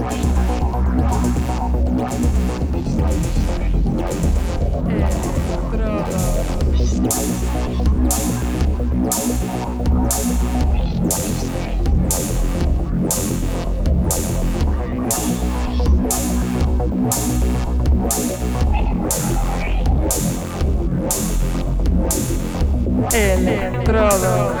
Estrada. Electrodos.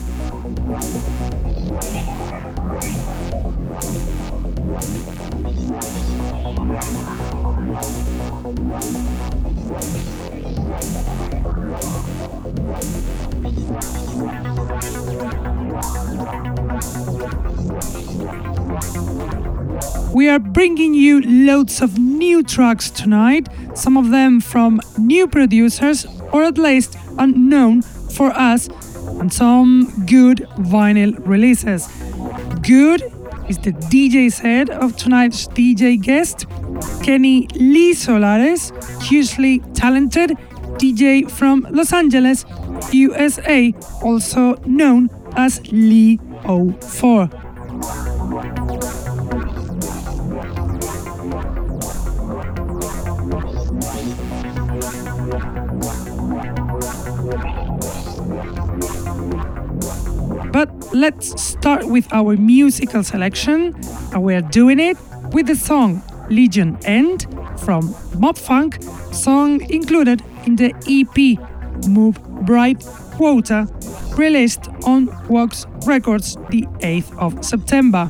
Bringing you loads of new tracks tonight, some of them from new producers or at least unknown for us, and some good vinyl releases. Good is the DJ set of tonight's DJ guest, Kenny Lee Solares, hugely talented DJ from Los Angeles, USA, also known as Lee 04. But let's start with our musical selection, and we are doing it with the song Legion End from Mob Funk, song included in the EP Move Bright Quota, released on Wax Records the 8th of September.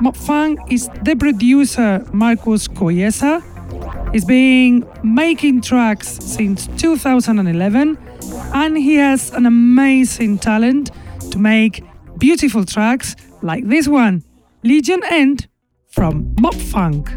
Mob Funk is the producer Marcus Coyesa. He's been making tracks since 2011 and he has an amazing talent to make beautiful tracks like this one, Legion End from Mob Funk.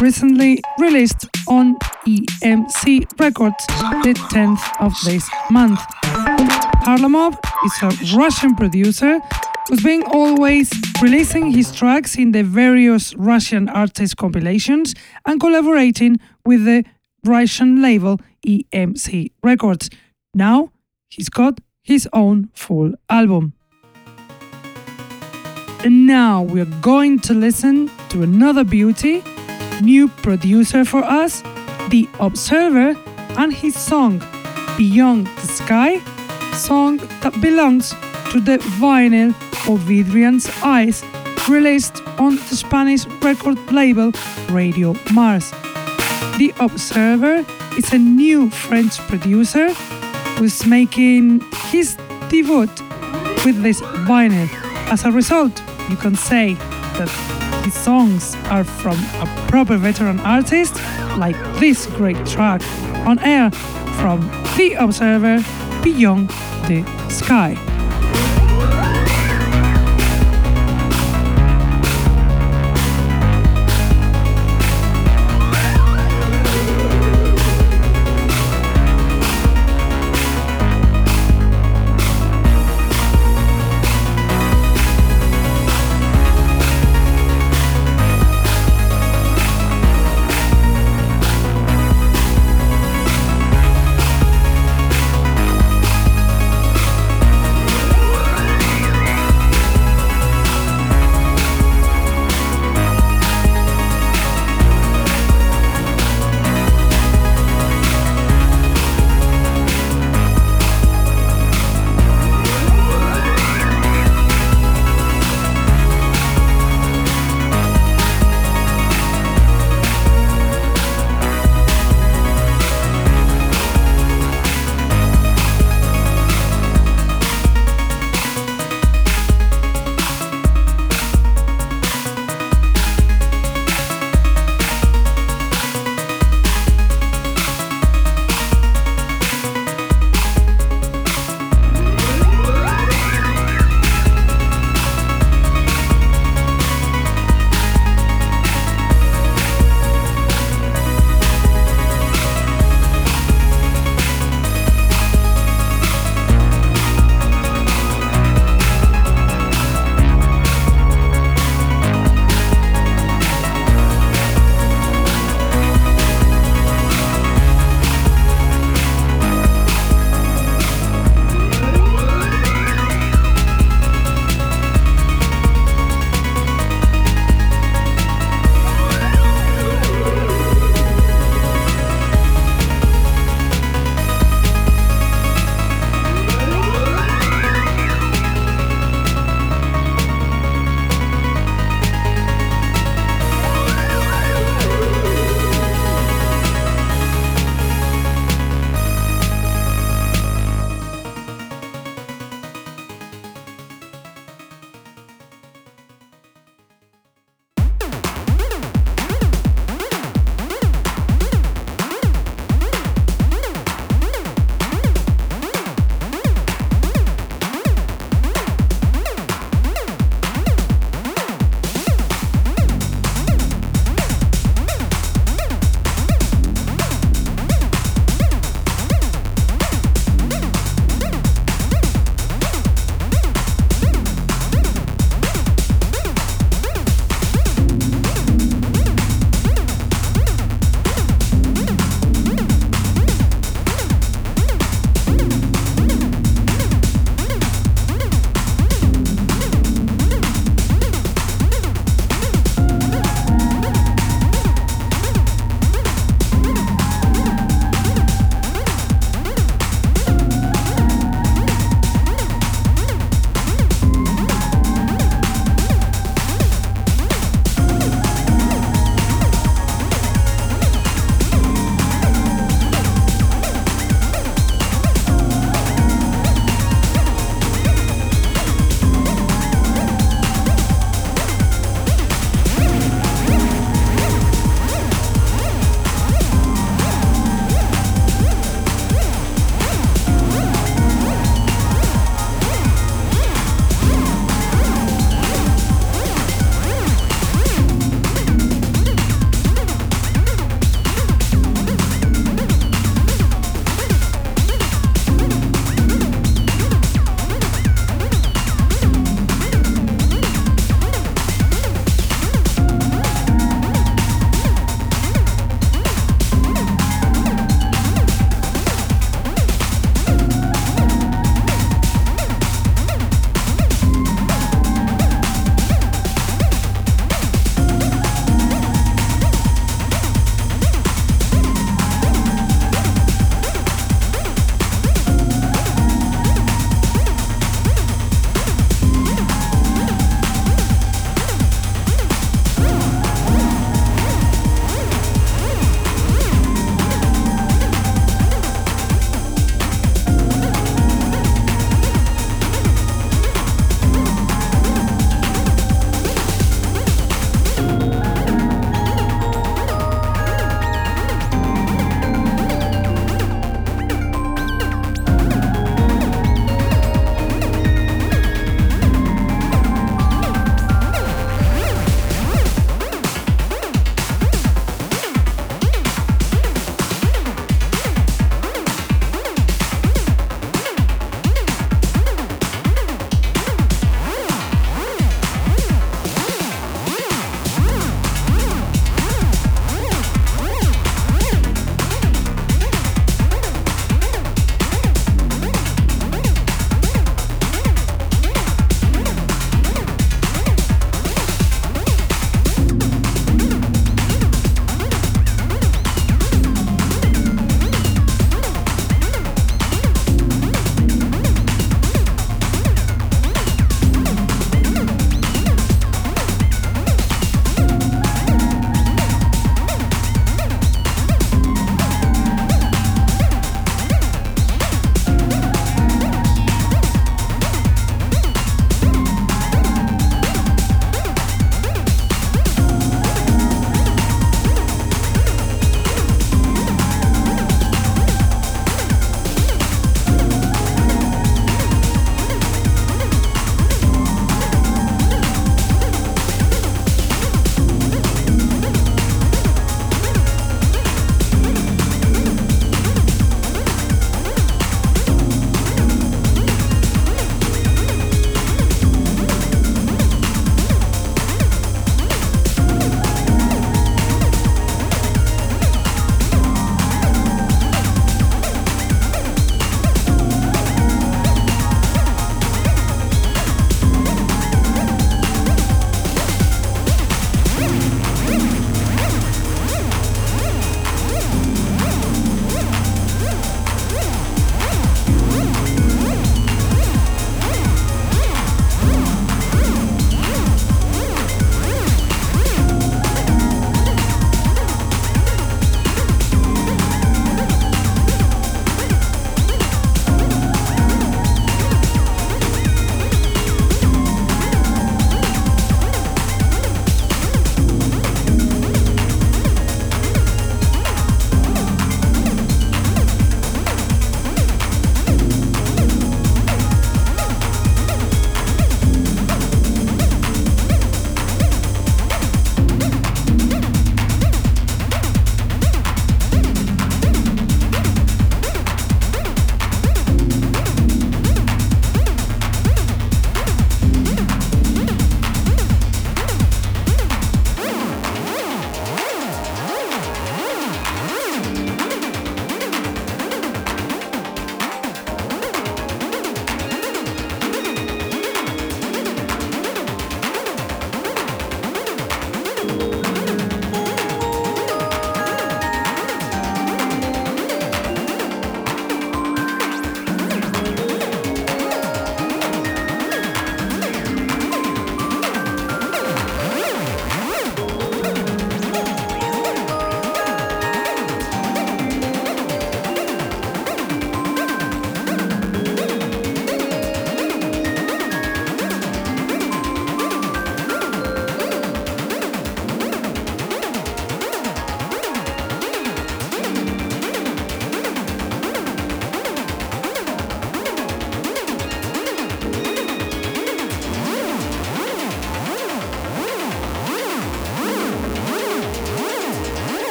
Recently released on EMC Records the 10th of this month. Harlamov is a Russian producer who's been always releasing his tracks in the various Russian artist compilations and collaborating with the Russian label EMC Records. Now he's got his own full album. And now we're going to listen to another beauty new producer for us, The Observer, and his song Beyond the Sky, song that belongs to the vinyl of Adrian's Eyes, released on the Spanish record label Radio Mars. The Observer is a new French producer who's making his debut with this vinyl. As a result, you can say that his songs are from a proper veteran artist, like this great track on air from The Observer Beyond the Sky.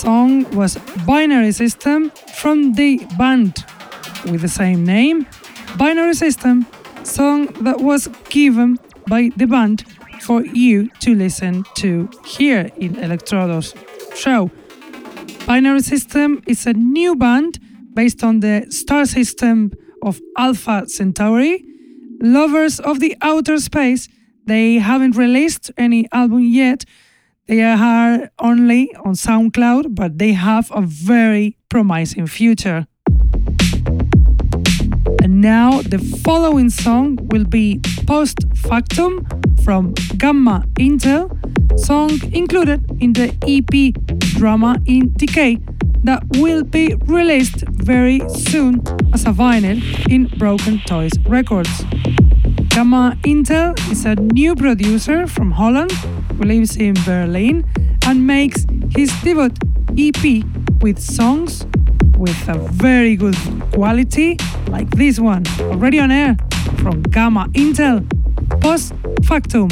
Song was Binary System from the band with the same name, Binary System, song that was given by the band for you to listen to here in Electrodos show. Binary System is a new band based on the star system of Alpha Centauri. Lovers of the outer space, they haven't released any album yet. They are only on SoundCloud, but they have a very promising future. And now the following song will be Post Factum from Gamma Intel, song included in the EP Drama in Decay that will be released very soon as a vinyl in Broken Toys Records. Gamma Intel is a new producer from Holland who lives in Berlin and makes his debut EP with songs with a very good quality like this one already on air from Gamma Intel Post Factum.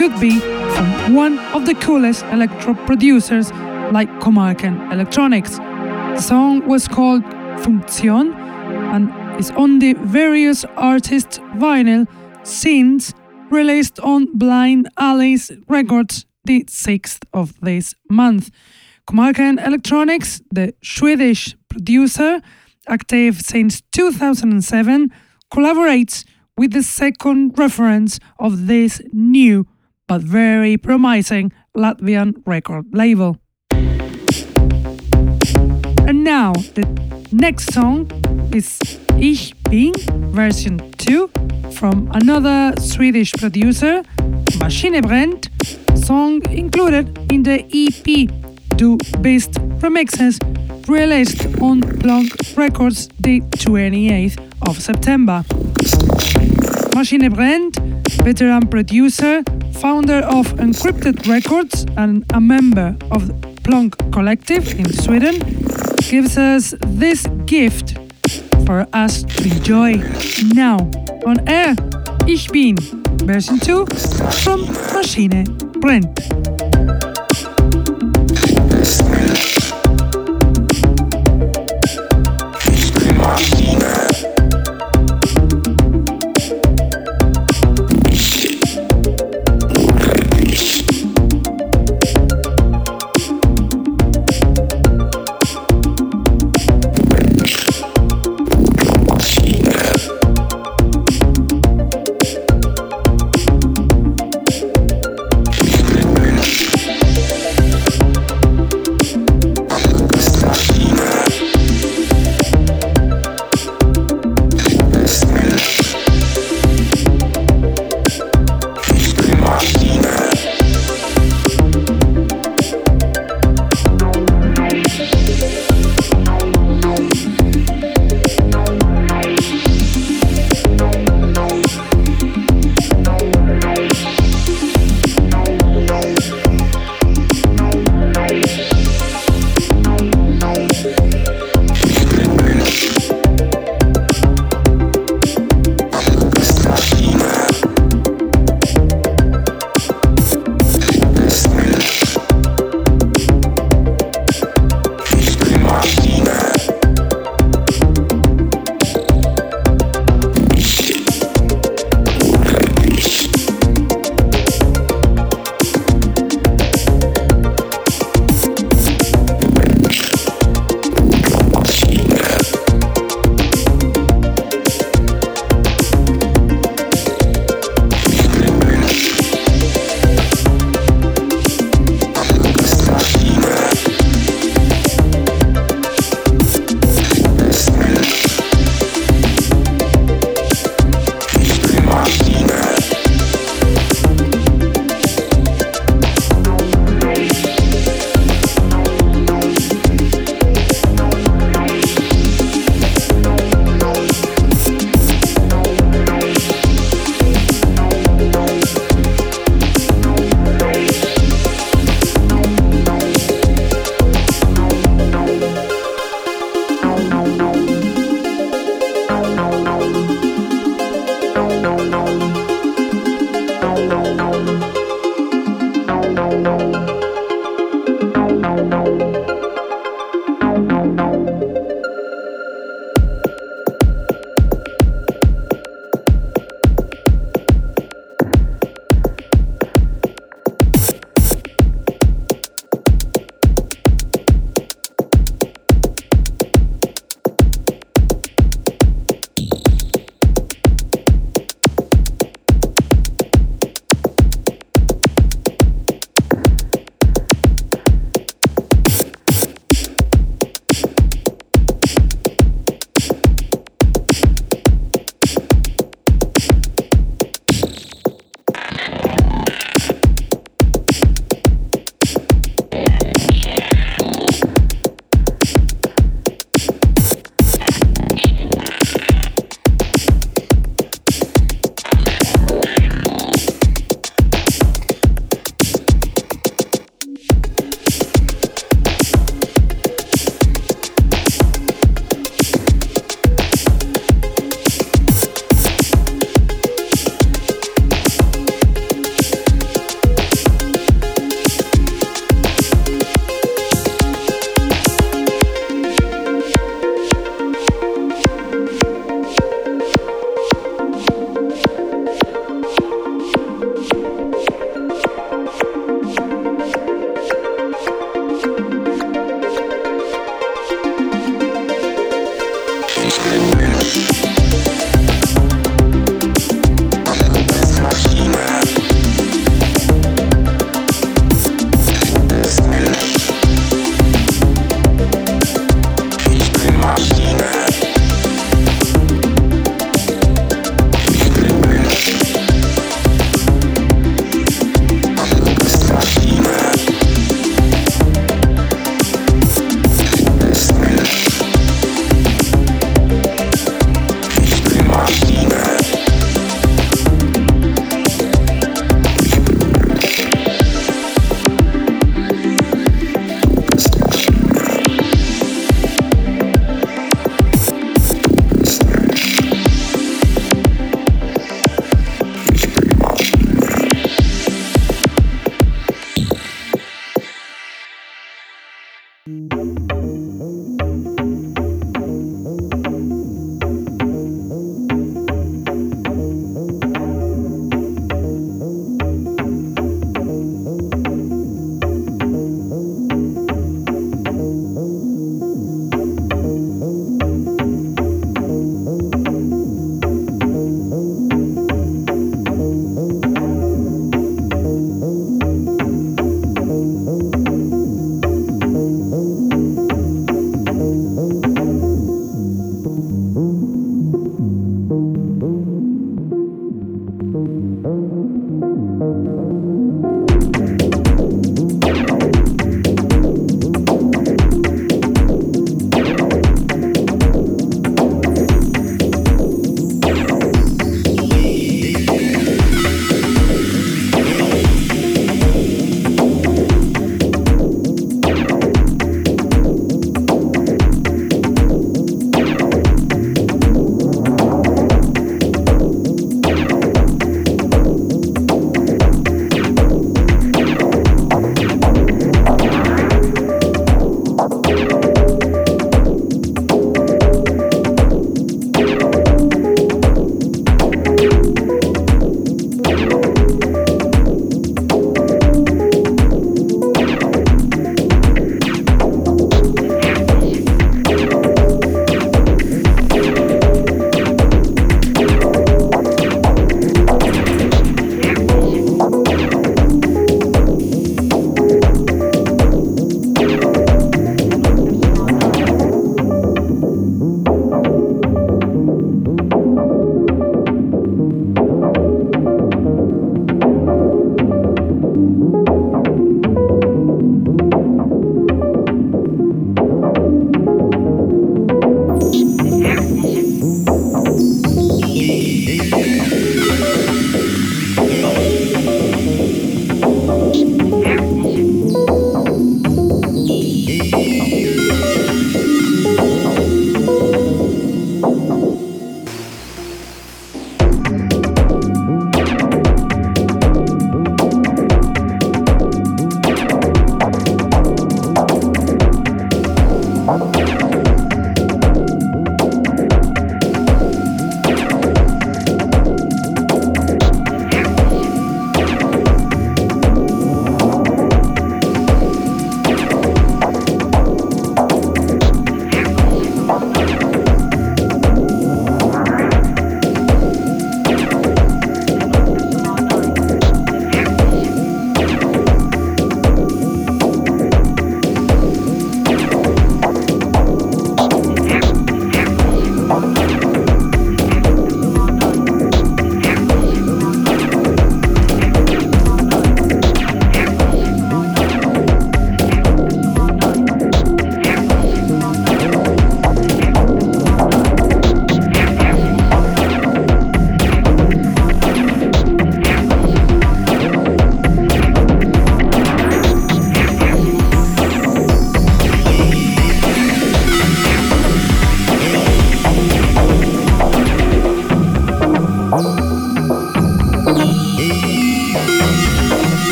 Could be from one of the coolest electro producers like Comarcan Electronics. The song was called Funktion and is on the various artists' vinyl since released on Blind Alley's Records the 6th of this month. Comarcan Electronics, the Swedish producer, active since 2007, collaborates with the second reference of this new but very promising Latvian record label. And now the next song is Ich Bin version 2 from another Swedish producer, Maschine Brennt, song included in the EP Do Best Remixes released on Blanc Records the 28th of September. Maschine Brennt, veteran producer, founder of Encrypted Records and a member of the Collective in Sweden, gives us this gift for us to enjoy now on air. Ich bin version 2 from Maschine Brennt.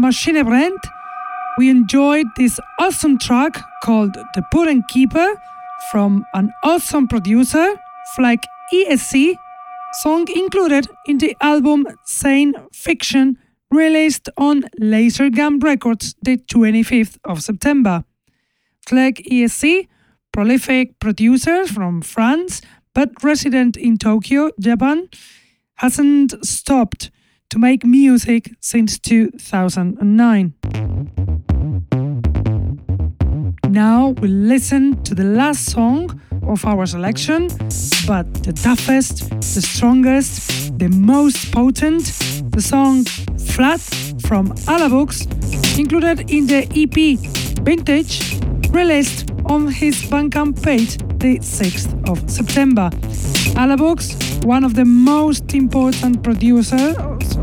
Maschine Brennt, we enjoyed this awesome track called The Puren Keeper from an awesome producer, Flag ESC, song included in the album Sane Fiction released on Lasergam Records the 25th of September. Flag ESC, prolific producer from France but resident in Tokyo, Japan, hasn't stopped to make music since 2009. Now we'll listen to the last song of our selection, but the toughest, the strongest, the most potent, the song Flat from Alabux, included in the EP Vintage, released on his Bandcamp page the 6th of September. Alabux, one of the most important producers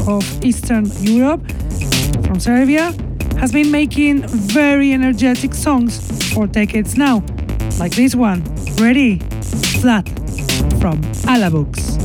of Eastern Europe from Serbia, has been making very energetic songs for decades now, like this one, Ready, Flat, from Alabux.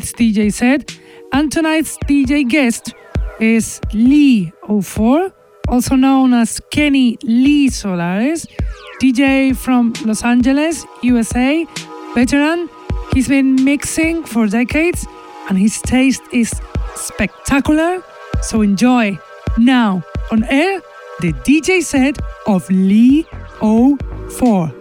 Tonight's DJ set, and tonight's DJ guest is Lee 04, also known as Kenny Lee Solares, DJ from Los Angeles, USA, veteran. He's been mixing for decades and his taste is spectacular, so enjoy. Now, on air, the DJ set of Lee 04.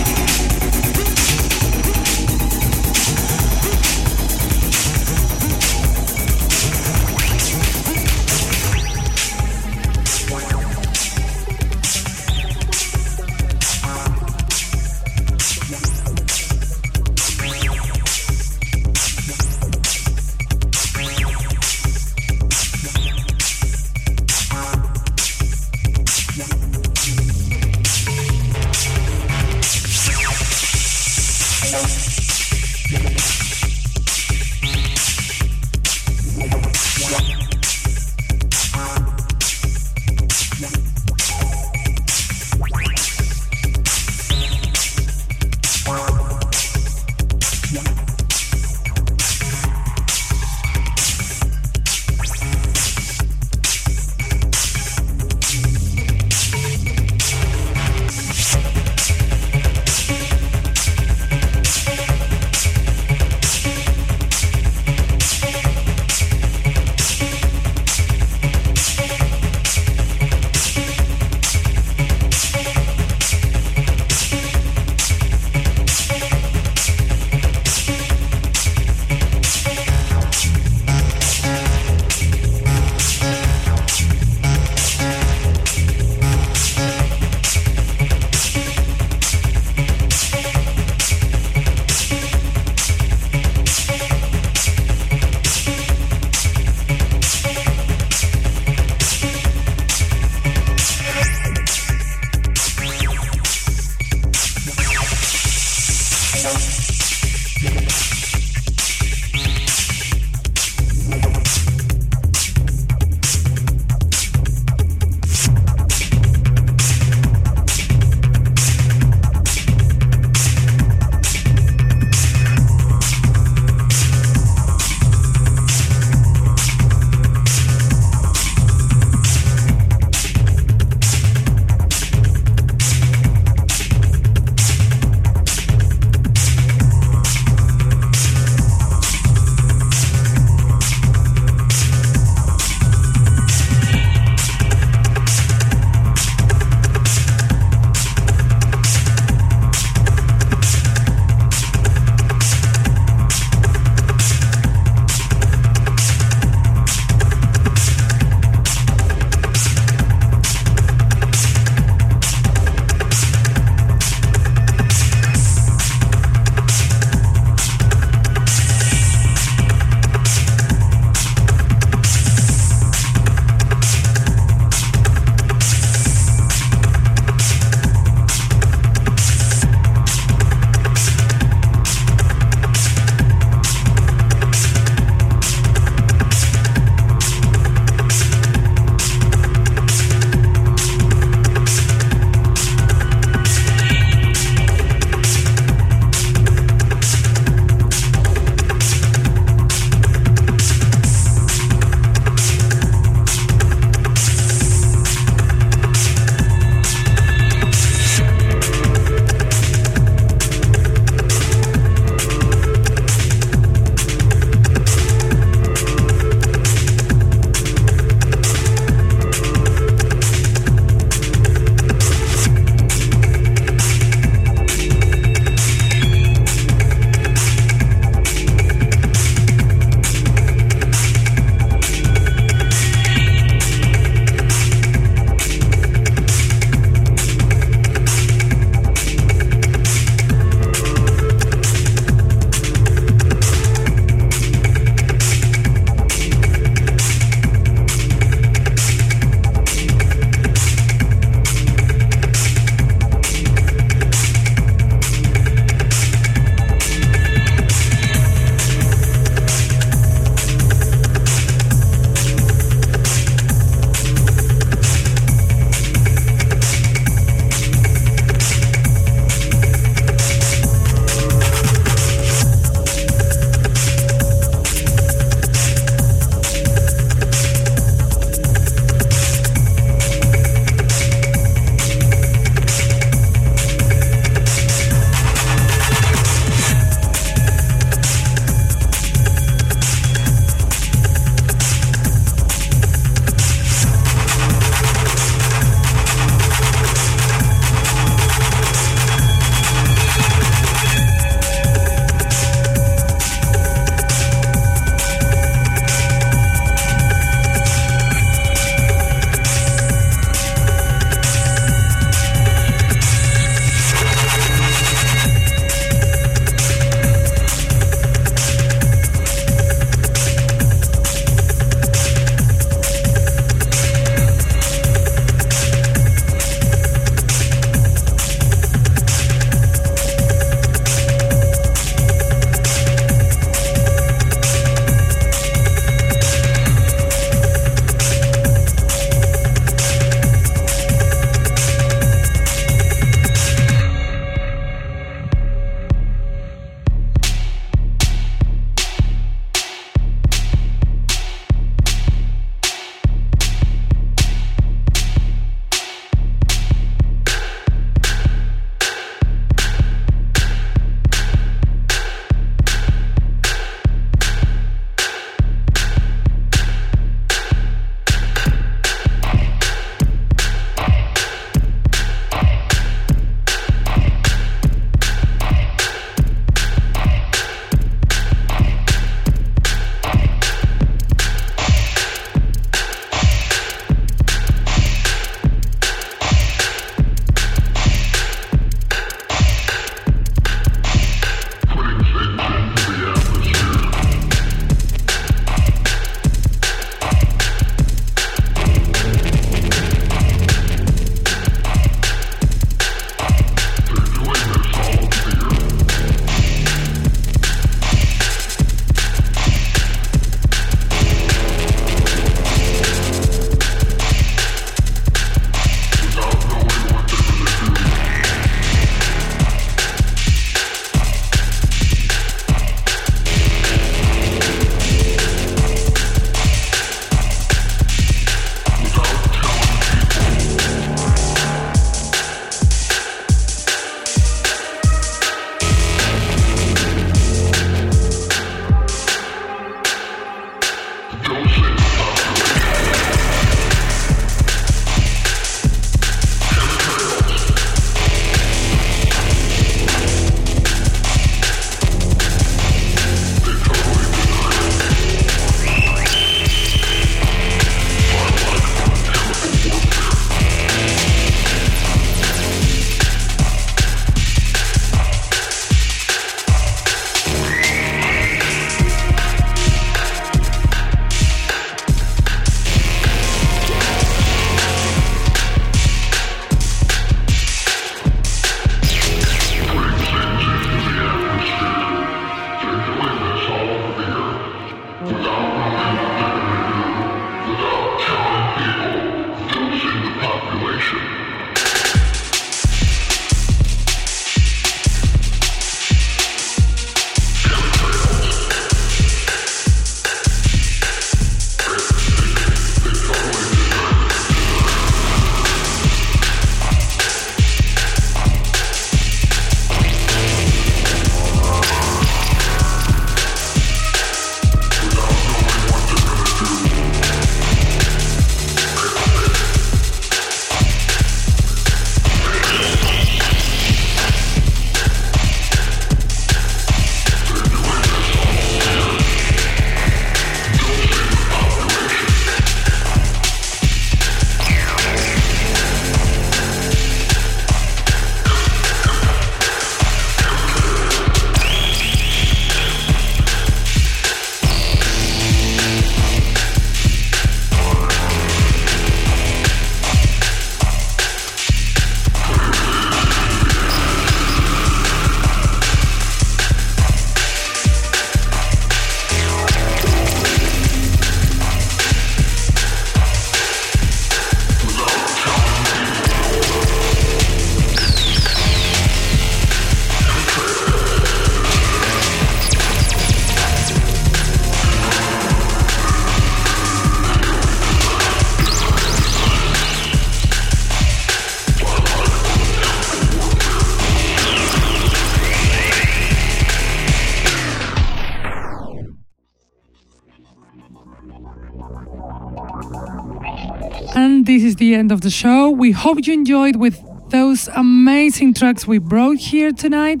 End of the show. We hope you enjoyed with those amazing tracks we brought here tonight.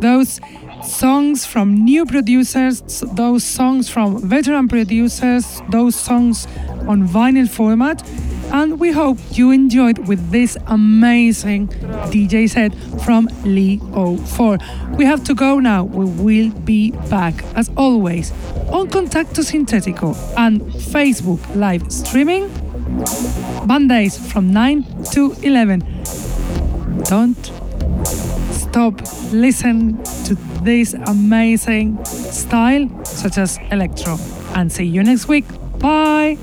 Those songs from new producers, those songs from veteran producers, those songs on vinyl format. And we hope you enjoyed with this amazing DJ set from Lee 04. We have to go now. We will be back as always on Contacto Sintetico and Facebook live streaming Mondays from 9 to 11. Don't stop listen to this amazing style such as electro. And see you next week. Bye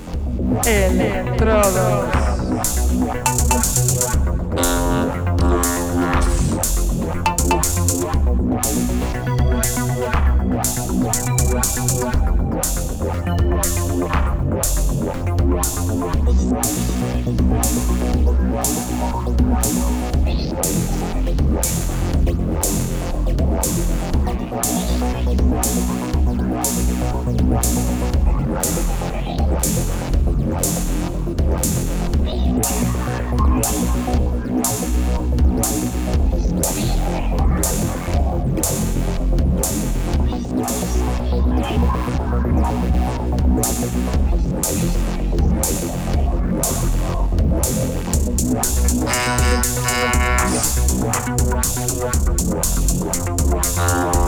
Wow.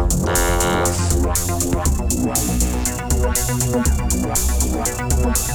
Wow, wow, wow.